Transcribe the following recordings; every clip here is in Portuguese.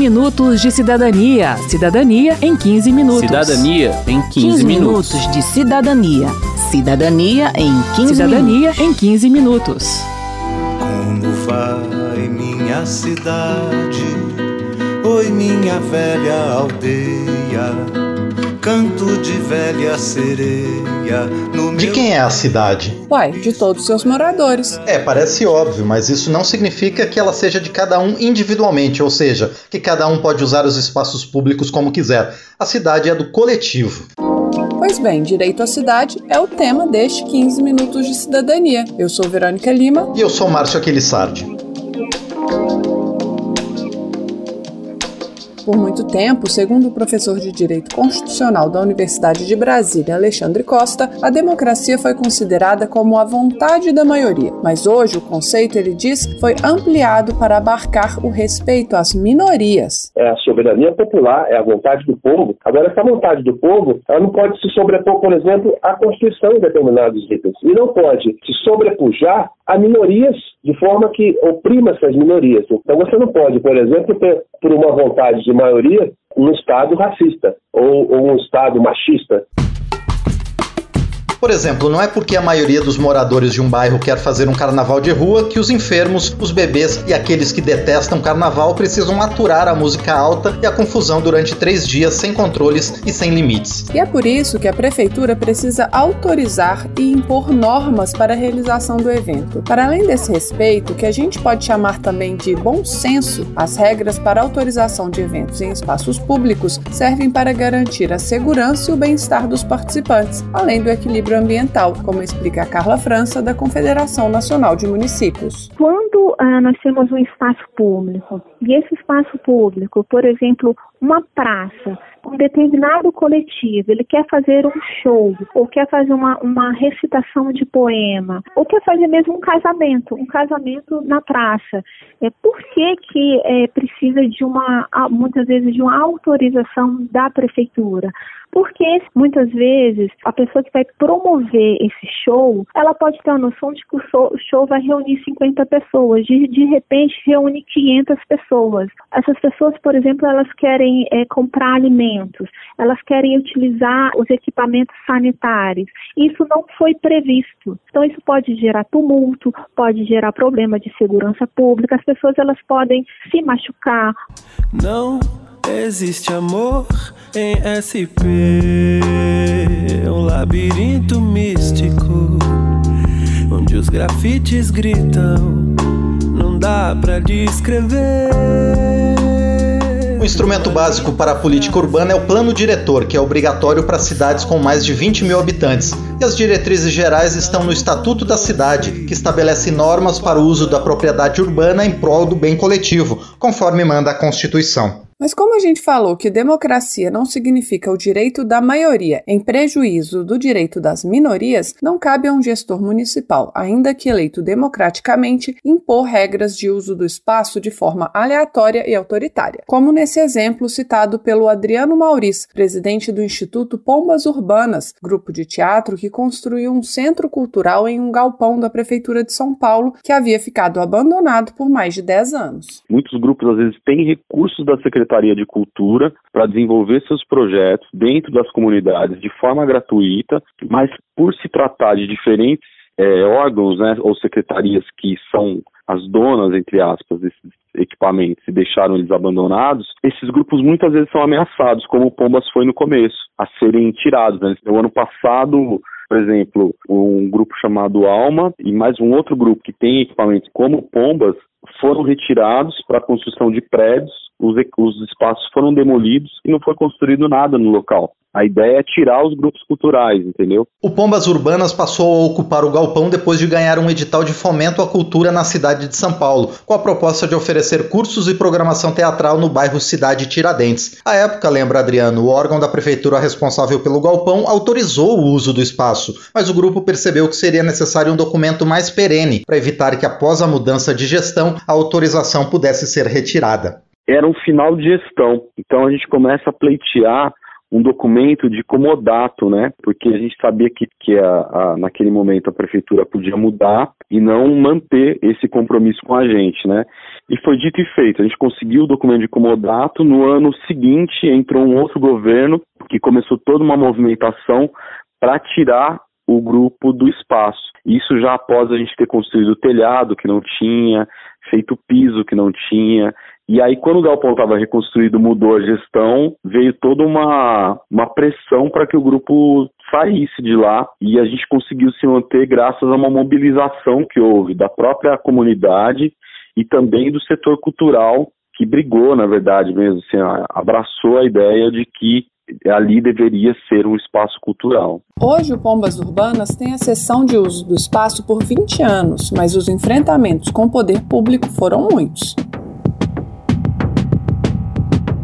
minutos de cidadania. Cidadania em 15 minutos. Cidadania em 15, 15 minutos de cidadania. Cidadania em 15 Cidadania minutos. em 15 minutos. Como vai minha cidade? Oi, minha velha aldeia canto de velha sereia. No de quem é a cidade? Uai, de todos seus moradores. É, parece óbvio, mas isso não significa que ela seja de cada um individualmente, ou seja, que cada um pode usar os espaços públicos como quiser. A cidade é do coletivo. Pois bem, direito à cidade é o tema deste 15 minutos de cidadania. Eu sou Verônica Lima. E eu sou Márcio Aquilissardi. Por muito tempo, segundo o professor de Direito Constitucional da Universidade de Brasília, Alexandre Costa, a democracia foi considerada como a vontade da maioria. Mas hoje o conceito, ele diz, foi ampliado para abarcar o respeito às minorias. É a soberania popular, é a vontade do povo. Agora, essa vontade do povo, ela não pode se sobrepor, por exemplo, à Constituição em determinados itens. E não pode se sobrepujar a minorias de forma que oprima essas minorias. Então você não pode, por exemplo, ter, por uma vontade de maioria, um Estado racista ou, ou um Estado machista. Por exemplo, não é porque a maioria dos moradores de um bairro quer fazer um carnaval de rua que os enfermos, os bebês e aqueles que detestam carnaval precisam aturar a música alta e a confusão durante três dias sem controles e sem limites. E é por isso que a prefeitura precisa autorizar e impor normas para a realização do evento. Para além desse respeito, que a gente pode chamar também de bom senso, as regras para autorização de eventos em espaços públicos servem para garantir a segurança e o bem-estar dos participantes, além do equilíbrio ambiental, como explica Carla França, da Confederação Nacional de Municípios. Quando ah, nós temos um espaço público, e esse espaço público, por exemplo, uma praça, um determinado coletivo, ele quer fazer um show, ou quer fazer uma, uma recitação de poema, ou quer fazer mesmo um casamento, um casamento na praça. É, por que, que é, precisa de uma, muitas vezes, de uma autorização da prefeitura? Porque muitas vezes a pessoa que vai promover esse show, ela pode ter a noção de que o show, o show vai reunir 50 pessoas, de, de repente reúne 500 pessoas. Essas pessoas, por exemplo, elas querem é, comprar alimentos, elas querem utilizar os equipamentos sanitários. Isso não foi previsto. Então isso pode gerar tumulto, pode gerar problema de segurança pública. As pessoas elas podem se machucar. Não existe amor em SP, um labirinto místico onde os grafites gritam, não dá para descrever. O instrumento básico para a política urbana é o plano diretor, que é obrigatório para cidades com mais de 20 mil habitantes. E as diretrizes gerais estão no Estatuto da Cidade, que estabelece normas para o uso da propriedade urbana em prol do bem coletivo, conforme manda a Constituição. Mas como a gente falou que democracia não significa o direito da maioria em prejuízo do direito das minorias, não cabe a um gestor municipal, ainda que eleito democraticamente, impor regras de uso do espaço de forma aleatória e autoritária, como nesse exemplo citado pelo Adriano Maurício, presidente do Instituto Pombas Urbanas, grupo de teatro que construiu um centro cultural em um galpão da prefeitura de São Paulo que havia ficado abandonado por mais de 10 anos. Muitos grupos às vezes têm recursos da secretaria Secretaria de Cultura para desenvolver seus projetos dentro das comunidades de forma gratuita, mas por se tratar de diferentes é, órgãos né, ou secretarias que são as donas, entre aspas, desses equipamentos e deixaram eles abandonados, esses grupos muitas vezes são ameaçados, como o Pombas foi no começo, a serem tirados. Né? No ano passado, por exemplo, um grupo chamado Alma e mais um outro grupo que tem equipamentos como Pombas foram retirados para a construção de prédios os, os espaços foram demolidos e não foi construído nada no local. A ideia é tirar os grupos culturais, entendeu? O Pombas Urbanas passou a ocupar o galpão depois de ganhar um edital de fomento à cultura na cidade de São Paulo, com a proposta de oferecer cursos e programação teatral no bairro Cidade Tiradentes. À época, lembra Adriano, o órgão da prefeitura responsável pelo galpão autorizou o uso do espaço, mas o grupo percebeu que seria necessário um documento mais perene para evitar que após a mudança de gestão a autorização pudesse ser retirada era um final de gestão. Então a gente começa a pleitear um documento de comodato, né? Porque a gente sabia que, que a, a, naquele momento a prefeitura podia mudar e não manter esse compromisso com a gente, né? E foi dito e feito. A gente conseguiu o documento de comodato. No ano seguinte entrou um outro governo que começou toda uma movimentação para tirar o grupo do espaço. Isso já após a gente ter construído o telhado que não tinha, feito o piso que não tinha, e aí, quando o galpão estava reconstruído, mudou a gestão, veio toda uma, uma pressão para que o grupo saísse de lá e a gente conseguiu se manter graças a uma mobilização que houve da própria comunidade e também do setor cultural que brigou, na verdade mesmo, assim, abraçou a ideia de que ali deveria ser um espaço cultural. Hoje o Pombas Urbanas tem a sessão de uso do espaço por 20 anos, mas os enfrentamentos com o poder público foram muitos.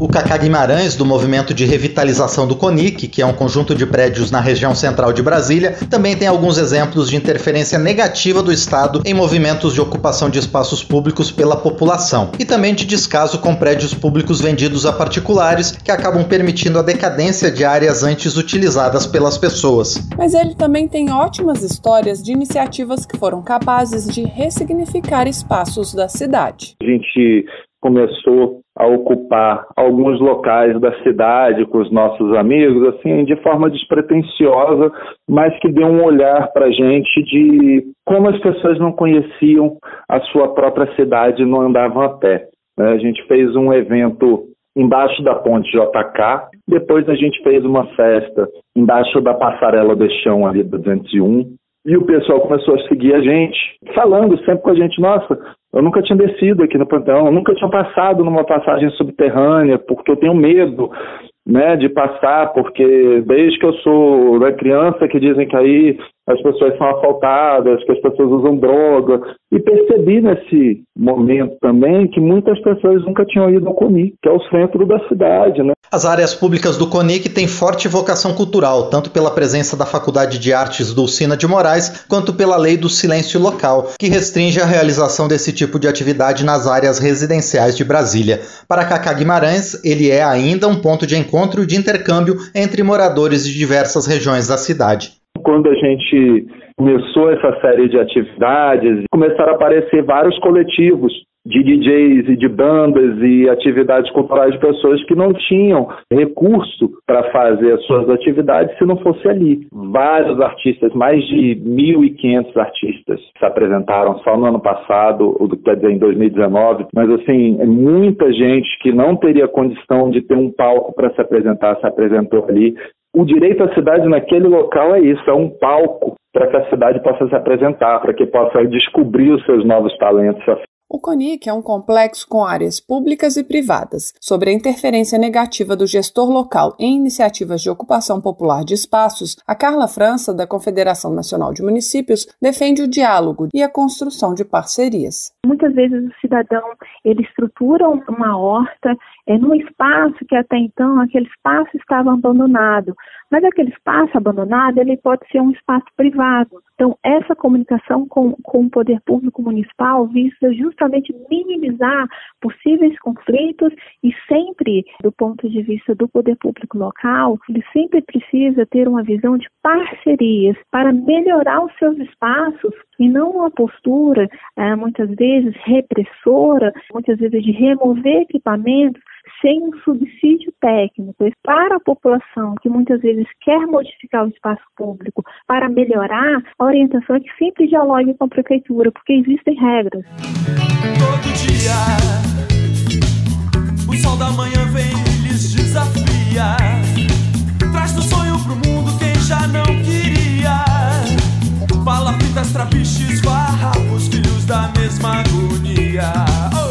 O Cacá Guimarães, do Movimento de Revitalização do CONIC, que é um conjunto de prédios na região central de Brasília, também tem alguns exemplos de interferência negativa do Estado em movimentos de ocupação de espaços públicos pela população, e também de descaso com prédios públicos vendidos a particulares, que acabam permitindo a decadência de áreas antes utilizadas pelas pessoas. Mas ele também tem ótimas histórias de iniciativas que foram capazes de ressignificar espaços da cidade. A gente começou a ocupar alguns locais da cidade com os nossos amigos, assim, de forma despretensiosa, mas que deu um olhar para a gente de como as pessoas não conheciam a sua própria cidade e não andavam a pé. Né? A gente fez um evento embaixo da ponte JK, depois a gente fez uma festa embaixo da passarela de chão ali do 201, e o pessoal começou a seguir a gente, falando sempre com a gente, nossa, eu nunca tinha descido aqui no Panteão, eu nunca tinha passado numa passagem subterrânea, porque eu tenho medo né, de passar, porque desde que eu sou da criança que dizem que aí as pessoas são assaltadas, que as pessoas usam droga. E percebi nesse momento também que muitas pessoas nunca tinham ido ao CONIC, que é o centro da cidade. Né? As áreas públicas do CONIC têm forte vocação cultural, tanto pela presença da Faculdade de Artes Dulcina de Moraes, quanto pela lei do silêncio local, que restringe a realização desse tipo de atividade nas áreas residenciais de Brasília. Para Cacá Guimarães, ele é ainda um ponto de encontro e de intercâmbio entre moradores de diversas regiões da cidade. Quando a gente começou essa série de atividades, começaram a aparecer vários coletivos de DJs e de bandas e atividades culturais de pessoas que não tinham recurso para fazer as suas atividades se não fosse ali. Vários artistas, mais de 1.500 artistas se apresentaram só no ano passado, quer dizer, em 2019, mas assim, muita gente que não teria condição de ter um palco para se apresentar, se apresentou ali. O direito à cidade naquele local é isso, é um palco para que a cidade possa se apresentar, para que possa descobrir os seus novos talentos. O CONIC é um complexo com áreas públicas e privadas. Sobre a interferência negativa do gestor local em iniciativas de ocupação popular de espaços, a Carla França, da Confederação Nacional de Municípios, defende o diálogo e a construção de parcerias. Muitas vezes o cidadão ele estrutura uma horta é, num espaço que até então aquele espaço estava abandonado. Mas aquele espaço abandonado, ele pode ser um espaço privado. Então, essa comunicação com, com o poder público municipal visa justamente minimizar possíveis conflitos e sempre, do ponto de vista do poder público local, ele sempre precisa ter uma visão de parcerias para melhorar os seus espaços e não uma postura, é, muitas vezes, repressora, muitas vezes de remover equipamentos sem um subsídio técnico para a população que muitas vezes quer modificar o espaço público para melhorar, a orientação é que sempre dialogue com a prefeitura, porque existem regras. Todo dia, o sol da manhã vem e lhes desafia, traz do sonho pro mundo quem já não queria. Palafitas, trapiches, farrapos, filhos da mesma agonia.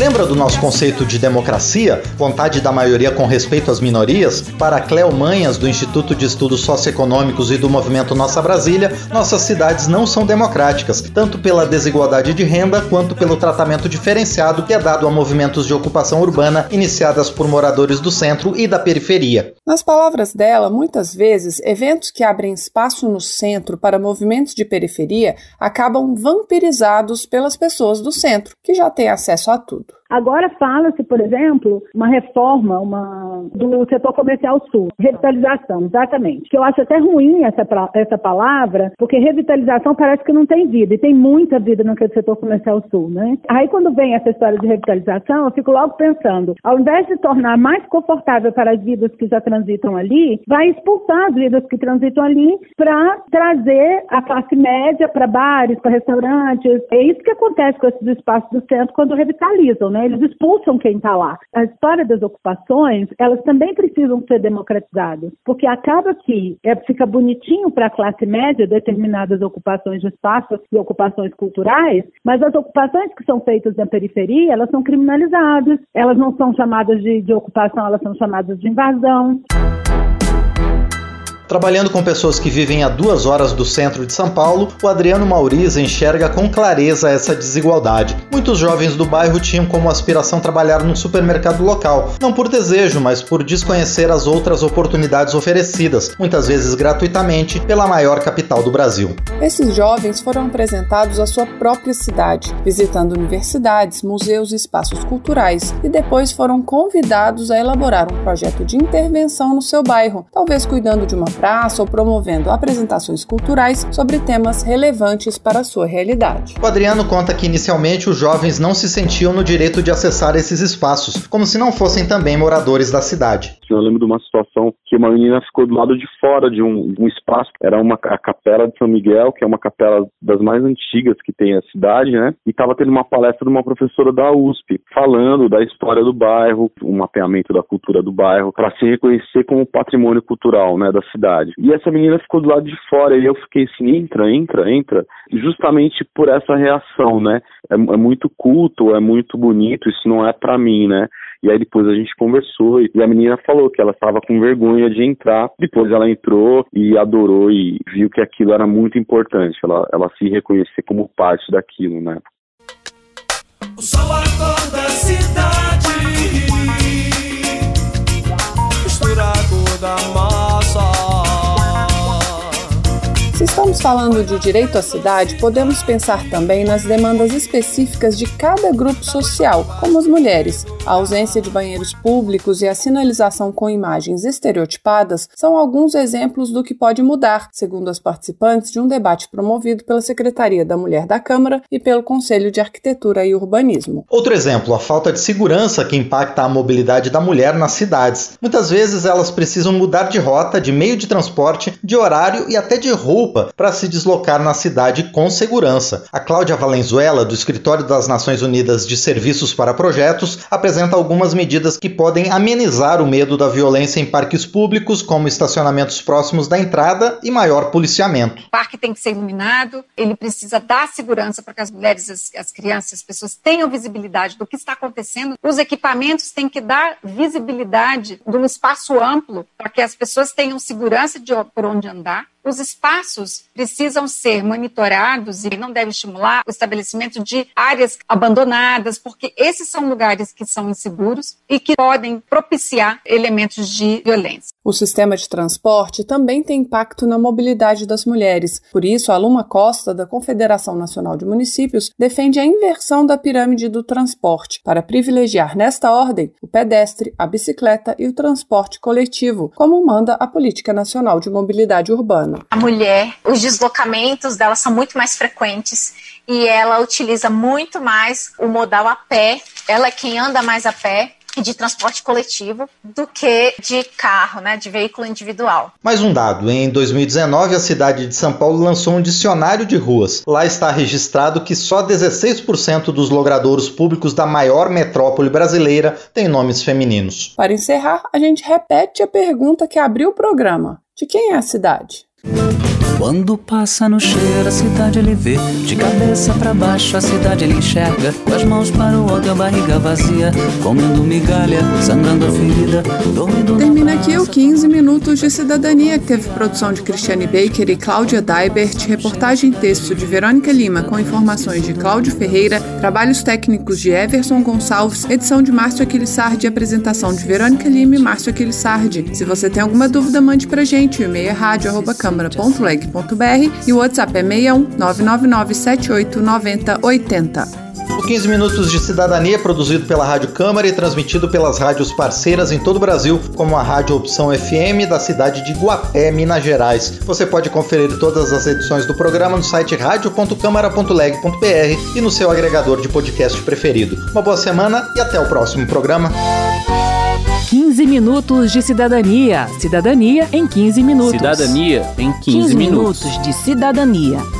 Lembra do nosso conceito de democracia? Vontade da maioria com respeito às minorias? Para Cleo Manhas, do Instituto de Estudos Socioeconômicos e do Movimento Nossa Brasília, nossas cidades não são democráticas, tanto pela desigualdade de renda quanto pelo tratamento diferenciado que é dado a movimentos de ocupação urbana iniciadas por moradores do centro e da periferia. Nas palavras dela, muitas vezes, eventos que abrem espaço no centro para movimentos de periferia acabam vampirizados pelas pessoas do centro, que já têm acesso a tudo. Agora fala-se, por exemplo, uma reforma uma, do setor comercial sul, revitalização, exatamente. Que eu acho até ruim essa, essa palavra, porque revitalização parece que não tem vida, e tem muita vida no setor comercial sul, né? Aí quando vem essa história de revitalização, eu fico logo pensando, ao invés de tornar mais confortável para as vidas que já transitam ali, vai expulsar as vidas que transitam ali para trazer a classe média para bares, para restaurantes. É isso que acontece com esses espaços do centro quando revitalizam, né? Eles expulsam quem está lá. A história das ocupações, elas também precisam ser democratizadas, porque acaba que é, fica bonitinho para a classe média determinadas ocupações de espaços e ocupações culturais, mas as ocupações que são feitas na periferia, elas são criminalizadas, elas não são chamadas de, de ocupação, elas são chamadas de invasão. Trabalhando com pessoas que vivem a duas horas do centro de São Paulo, o Adriano Mauriza enxerga com clareza essa desigualdade. Muitos jovens do bairro tinham como aspiração trabalhar num supermercado local, não por desejo, mas por desconhecer as outras oportunidades oferecidas, muitas vezes gratuitamente, pela maior capital do Brasil. Esses jovens foram apresentados à sua própria cidade, visitando universidades, museus e espaços culturais, e depois foram convidados a elaborar um projeto de intervenção no seu bairro, talvez cuidando de uma praça ou promovendo apresentações culturais sobre temas relevantes para a sua realidade. O Adriano conta que inicialmente os jovens não se sentiam no direito de acessar esses espaços, como se não fossem também moradores da cidade. Eu lembro de uma situação que uma menina ficou do lado de fora de um, um espaço, era uma a capela de São Miguel, que é uma capela das mais antigas que tem a cidade, né? E estava tendo uma palestra de uma professora da USP, falando da história do bairro, um mapeamento da cultura do bairro, para se reconhecer como patrimônio cultural, né, da cidade cidade. E essa menina ficou do lado de fora e eu fiquei assim, entra, entra, entra, justamente por essa reação, né? É, é muito culto, é muito bonito, isso não é para mim, né? E aí depois a gente conversou e a menina falou que ela estava com vergonha de entrar. Depois ela entrou e adorou e viu que aquilo era muito importante, ela, ela se reconhecer como parte daquilo, né? O sol acorda a cidade estamos falando de direito à cidade, podemos pensar também nas demandas específicas de cada grupo social, como as mulheres. A ausência de banheiros públicos e a sinalização com imagens estereotipadas são alguns exemplos do que pode mudar, segundo as participantes de um debate promovido pela Secretaria da Mulher da Câmara e pelo Conselho de Arquitetura e Urbanismo. Outro exemplo, a falta de segurança que impacta a mobilidade da mulher nas cidades. Muitas vezes elas precisam mudar de rota, de meio de transporte, de horário e até de roupa para se deslocar na cidade com segurança. A Cláudia Valenzuela, do Escritório das Nações Unidas de Serviços para Projetos, apresenta algumas medidas que podem amenizar o medo da violência em parques públicos, como estacionamentos próximos da entrada e maior policiamento. O parque tem que ser iluminado, ele precisa dar segurança para que as mulheres, as, as crianças, as pessoas tenham visibilidade do que está acontecendo. Os equipamentos têm que dar visibilidade de um espaço amplo para que as pessoas tenham segurança de por onde andar. Os espaços precisam ser monitorados e não deve estimular o estabelecimento de áreas abandonadas, porque esses são lugares que são inseguros e que podem propiciar elementos de violência. O sistema de transporte também tem impacto na mobilidade das mulheres. Por isso, a Luma Costa, da Confederação Nacional de Municípios, defende a inversão da pirâmide do transporte, para privilegiar nesta ordem o pedestre, a bicicleta e o transporte coletivo, como manda a Política Nacional de Mobilidade Urbana. A mulher, os deslocamentos dela são muito mais frequentes e ela utiliza muito mais o modal a pé. Ela é quem anda mais a pé de transporte coletivo do que de carro, né, de veículo individual. Mais um dado: em 2019, a cidade de São Paulo lançou um dicionário de ruas. Lá está registrado que só 16% dos logradouros públicos da maior metrópole brasileira têm nomes femininos. Para encerrar, a gente repete a pergunta que abriu o programa: de quem é a cidade? Quando passa no cheiro, a cidade ele vê. De cabeça para baixo, a cidade ele enxerga. Com as mãos para o alto, a barriga vazia. Comendo migalha, sangrando a ferida. Dormindo 15 Minutos de Cidadania, que teve produção de Cristiane Baker e Cláudia Daibert, reportagem texto de Verônica Lima, com informações de Cláudio Ferreira, trabalhos técnicos de Everson Gonçalves, edição de Márcio Aquilissardi e apresentação de Verônica Lima e Márcio Aquilissardi. Se você tem alguma dúvida, mande pra gente. O e-mail é rádio.câmara.leg.br e o WhatsApp é 61 999 78 90 80. O 15 Minutos de Cidadania é produzido pela Rádio Câmara e transmitido pelas rádios parceiras em todo o Brasil, como a Rádio Opção FM da cidade de Guapé, Minas Gerais. Você pode conferir todas as edições do programa no site radio.câmara.leg.br e no seu agregador de podcast preferido. Uma boa semana e até o próximo programa. 15 minutos de cidadania. Cidadania em 15 minutos. Cidadania em 15, 15 minutos. minutos de cidadania.